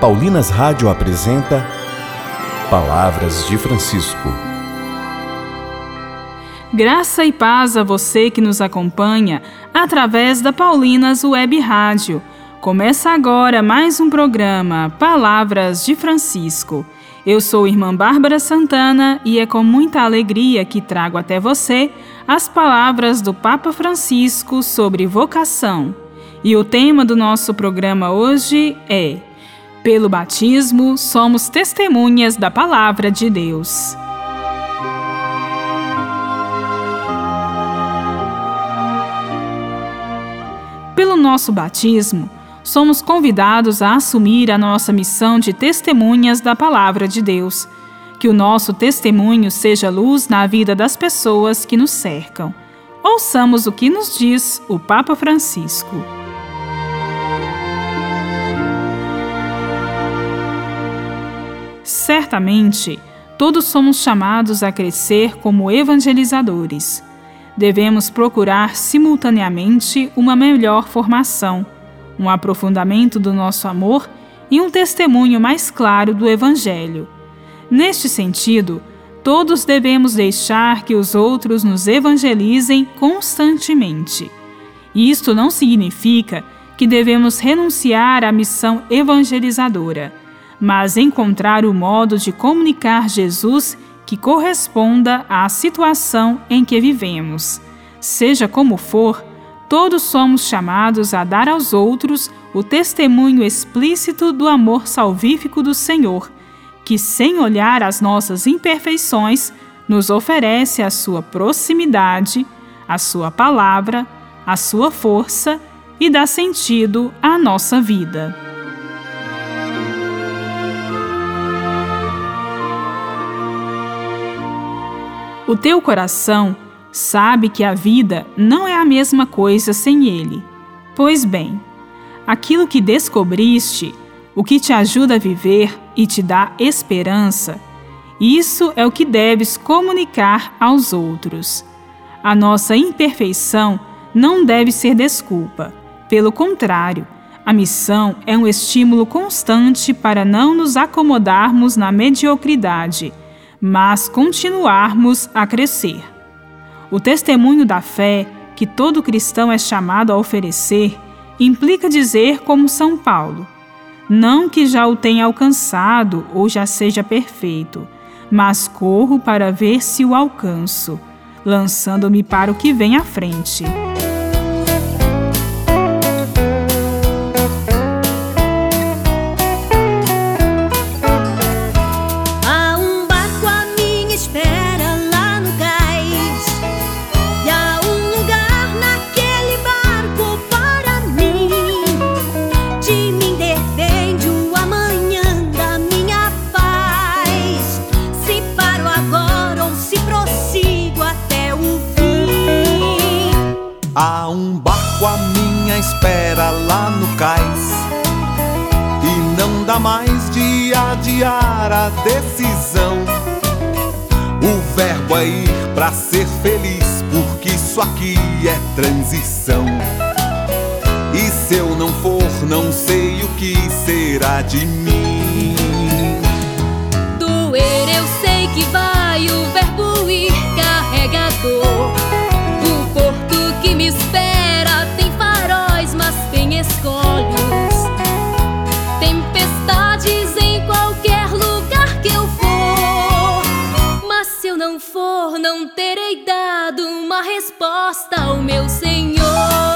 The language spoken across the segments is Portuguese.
Paulinas Rádio apresenta Palavras de Francisco. Graça e paz a você que nos acompanha através da Paulinas Web Rádio. Começa agora mais um programa Palavras de Francisco. Eu sou irmã Bárbara Santana e é com muita alegria que trago até você as palavras do Papa Francisco sobre vocação. E o tema do nosso programa hoje é pelo batismo, somos testemunhas da Palavra de Deus. Pelo nosso batismo, somos convidados a assumir a nossa missão de testemunhas da Palavra de Deus. Que o nosso testemunho seja luz na vida das pessoas que nos cercam. Ouçamos o que nos diz o Papa Francisco. Certamente, todos somos chamados a crescer como evangelizadores. Devemos procurar simultaneamente uma melhor formação, um aprofundamento do nosso amor e um testemunho mais claro do Evangelho. Neste sentido, todos devemos deixar que os outros nos evangelizem constantemente. Isto não significa que devemos renunciar à missão evangelizadora mas encontrar o modo de comunicar Jesus que corresponda à situação em que vivemos. Seja como for, todos somos chamados a dar aos outros o testemunho explícito do amor salvífico do Senhor, que, sem olhar as nossas imperfeições, nos oferece a sua proximidade, a sua palavra, a sua força e dá sentido à nossa vida. O teu coração sabe que a vida não é a mesma coisa sem ele. Pois bem, aquilo que descobriste, o que te ajuda a viver e te dá esperança, isso é o que deves comunicar aos outros. A nossa imperfeição não deve ser desculpa. Pelo contrário, a missão é um estímulo constante para não nos acomodarmos na mediocridade mas continuarmos a crescer. O testemunho da fé que todo cristão é chamado a oferecer implica dizer, como São Paulo, não que já o tenha alcançado ou já seja perfeito, mas corro para ver se o alcanço, lançando-me para o que vem à frente. Há um barco à minha espera lá no cais. E não dá mais de adiar a decisão. O verbo é ir pra ser feliz Porque isso aqui é transição. E se eu não for, não sei o que será de mim. Doer eu sei que vai o não terei dado uma resposta ao meu Senhor.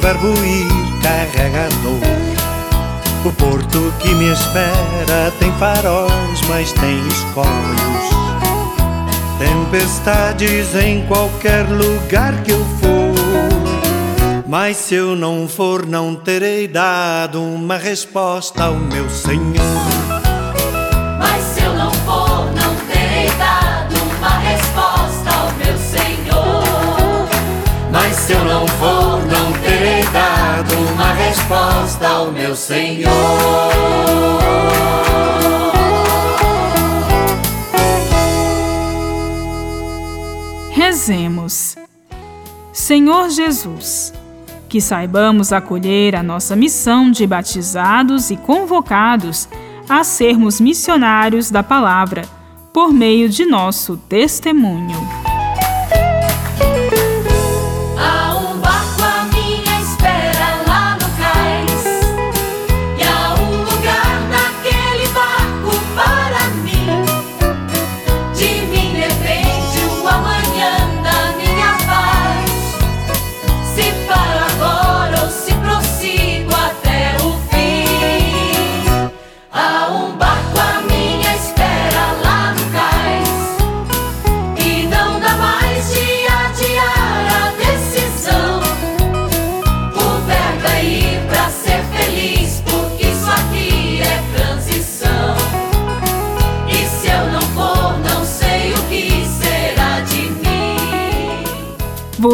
Barbuir carregador. O porto que me espera tem faróis, mas tem escolhos. Tempestades em qualquer lugar que eu for. Mas se eu não for, não terei dado uma resposta ao meu Senhor. Mas se eu não for, não terei dado uma resposta ao meu Senhor. Mas se eu não for, resposta ao meu Senhor. Rezemos. Senhor Jesus, que saibamos acolher a nossa missão de batizados e convocados a sermos missionários da palavra por meio de nosso testemunho.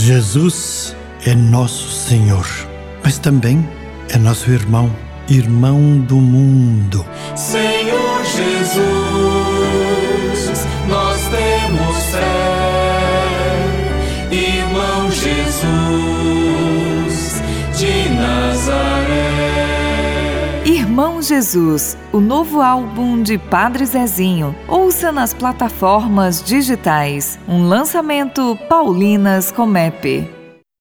Jesus é nosso Senhor, mas também é nosso irmão, irmão do mundo. Senhor Jesus, Irmão Jesus, o novo álbum de Padre Zezinho. Ouça nas plataformas digitais. Um lançamento Paulinas Comep.